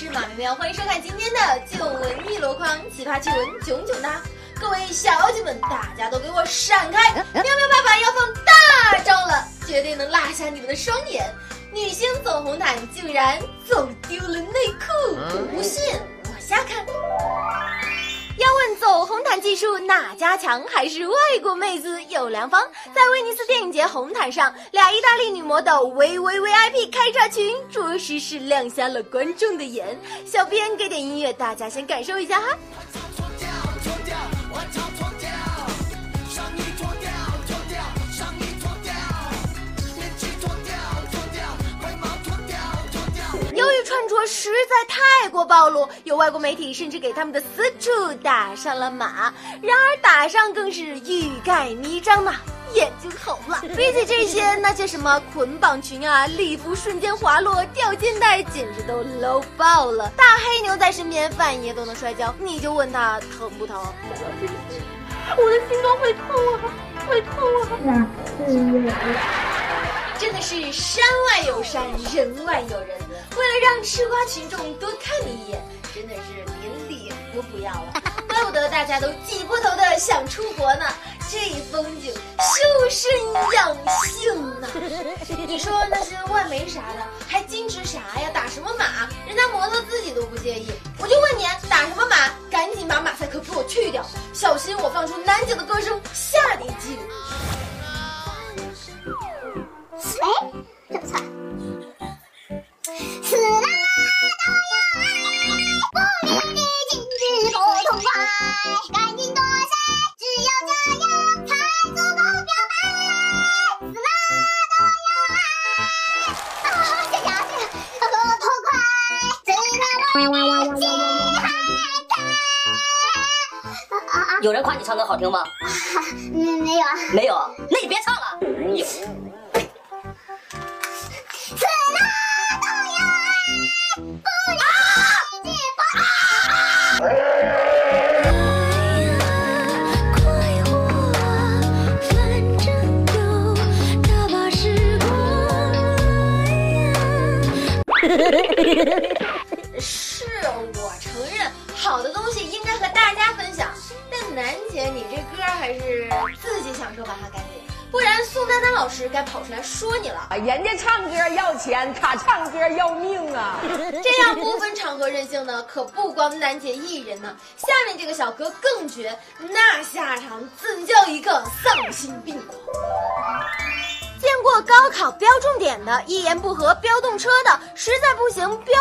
是马喵喵，欢迎收看今天的旧闻一箩筐，奇葩趣闻囧囧哒！各位小姐们，大家都给我闪开！喵喵爸爸要放大招了，绝对能辣瞎你们的双眼！女星走红毯竟然走丢了内哪家强，还是外国妹子有良方。在威尼斯电影节红毯上，俩意大利女魔的 VVVIP 开叉裙，着实是亮瞎了观众的眼。小编给点音乐，大家先感受一下哈。实在太过暴露，有外国媒体甚至给他们的私处打上了码。然而打上更是欲盖弥彰呐，眼睛红了。比起这些，那些什么捆绑裙啊、礼服瞬间滑落、吊肩带，简直都 low 爆了。大黑牛在身边，范爷都能摔跤，你就问他疼不疼？我的心都会痛啊，会痛啊！真的是山外有山，人外有人。为了让吃瓜群众多看你一眼，真的是连脸都不要了。怪不得大家都挤破头的想出国呢，这风景修身养性呢。你说那些外媒啥的，还矜持啥呀？打什么码？人家模特自己都不介意。我就问你，打什么码？赶紧把马赛克给我去掉，小心我放出南姐的歌声吓你一激有人夸你唱歌好听吗？没 没有啊，没有，那你别唱了。有。是我承认，好的东西应该和大家分享。但楠姐，你这歌还是自己享受吧，哈，赶紧，不然宋丹丹老师该跑出来说你了。人家唱歌要钱，他唱歌要命啊！这样不分场合任性呢，可不光楠姐一人呢。下面这个小哥更绝，那下场怎叫一个丧心病狂！见过高考标重点的，一言不合飙动车的，实在不行飙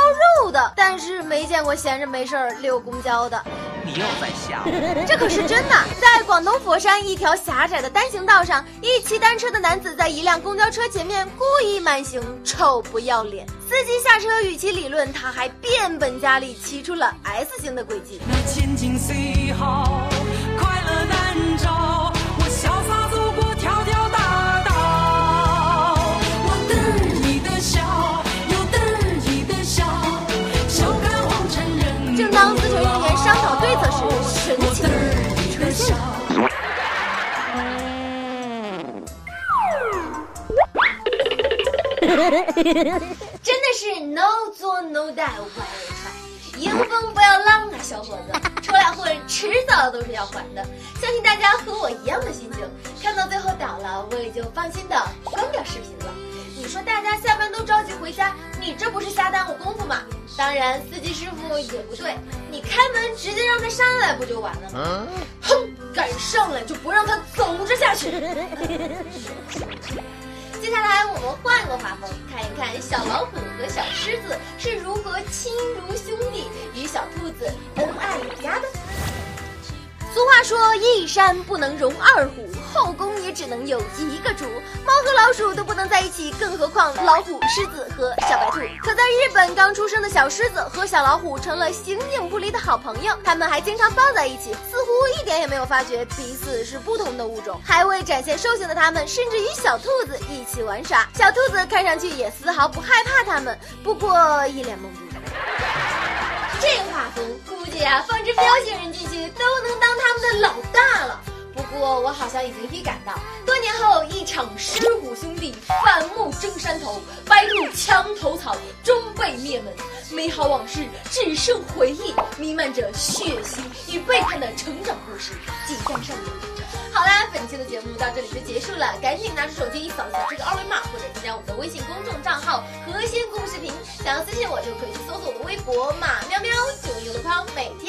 肉的，但是没见过闲着没事儿溜公交的。你又在瞎？这可是真的，在广东佛山一条狭窄的单行道上，一骑单车的男子在一辆公交车前面故意慢行，臭不要脸。司机下车与其理论，他还变本加厉骑出了 S 型的轨迹。那 真的是 no 做 no die，歪着穿，迎风不要浪啊，小伙子，出来混，迟早都是要还的。相信大家和我一样的心情，看到最后倒了，我也就放心的关掉视频了。你说大家下班都着急回家，你这不是瞎耽误功夫吗？当然，司机师傅也不对，你开门直接让他上来不就完了吗？哼，敢上来就不让他走着下去。接下来我们换个画风，看一看小老虎和小狮子是如何亲如兄弟，与小兔子恩爱有加的。俗话说，一山不能容二虎，只能有一个主。猫和老鼠都不能在一起，更何况老虎、狮子和小白兔。可在日本，刚出生的小狮子和小老虎成了形影不离的好朋友，他们还经常抱在一起，似乎一点也没有发觉彼此是不同的物种。还未展现兽性的他们，甚至与小兔子一起玩耍。小兔子看上去也丝毫不害怕他们，不过一脸懵逼。这画风估计啊，放只彪形人进去都能当他们的老大了。不过我好像已经预感到，多年后一场。场尸骨兄弟反目争山头，白兔墙头草终被灭门。美好往事只剩回忆，弥漫着血腥与背叛的成长故事即将上演。好啦，本期的节目到这里就结束了，赶紧拿出手机扫一下这个二维码，或者添加我们的微信公众账号“和仙故事频”，想要私信我就可以去搜索我的微博“马喵喵”，就用的框每天。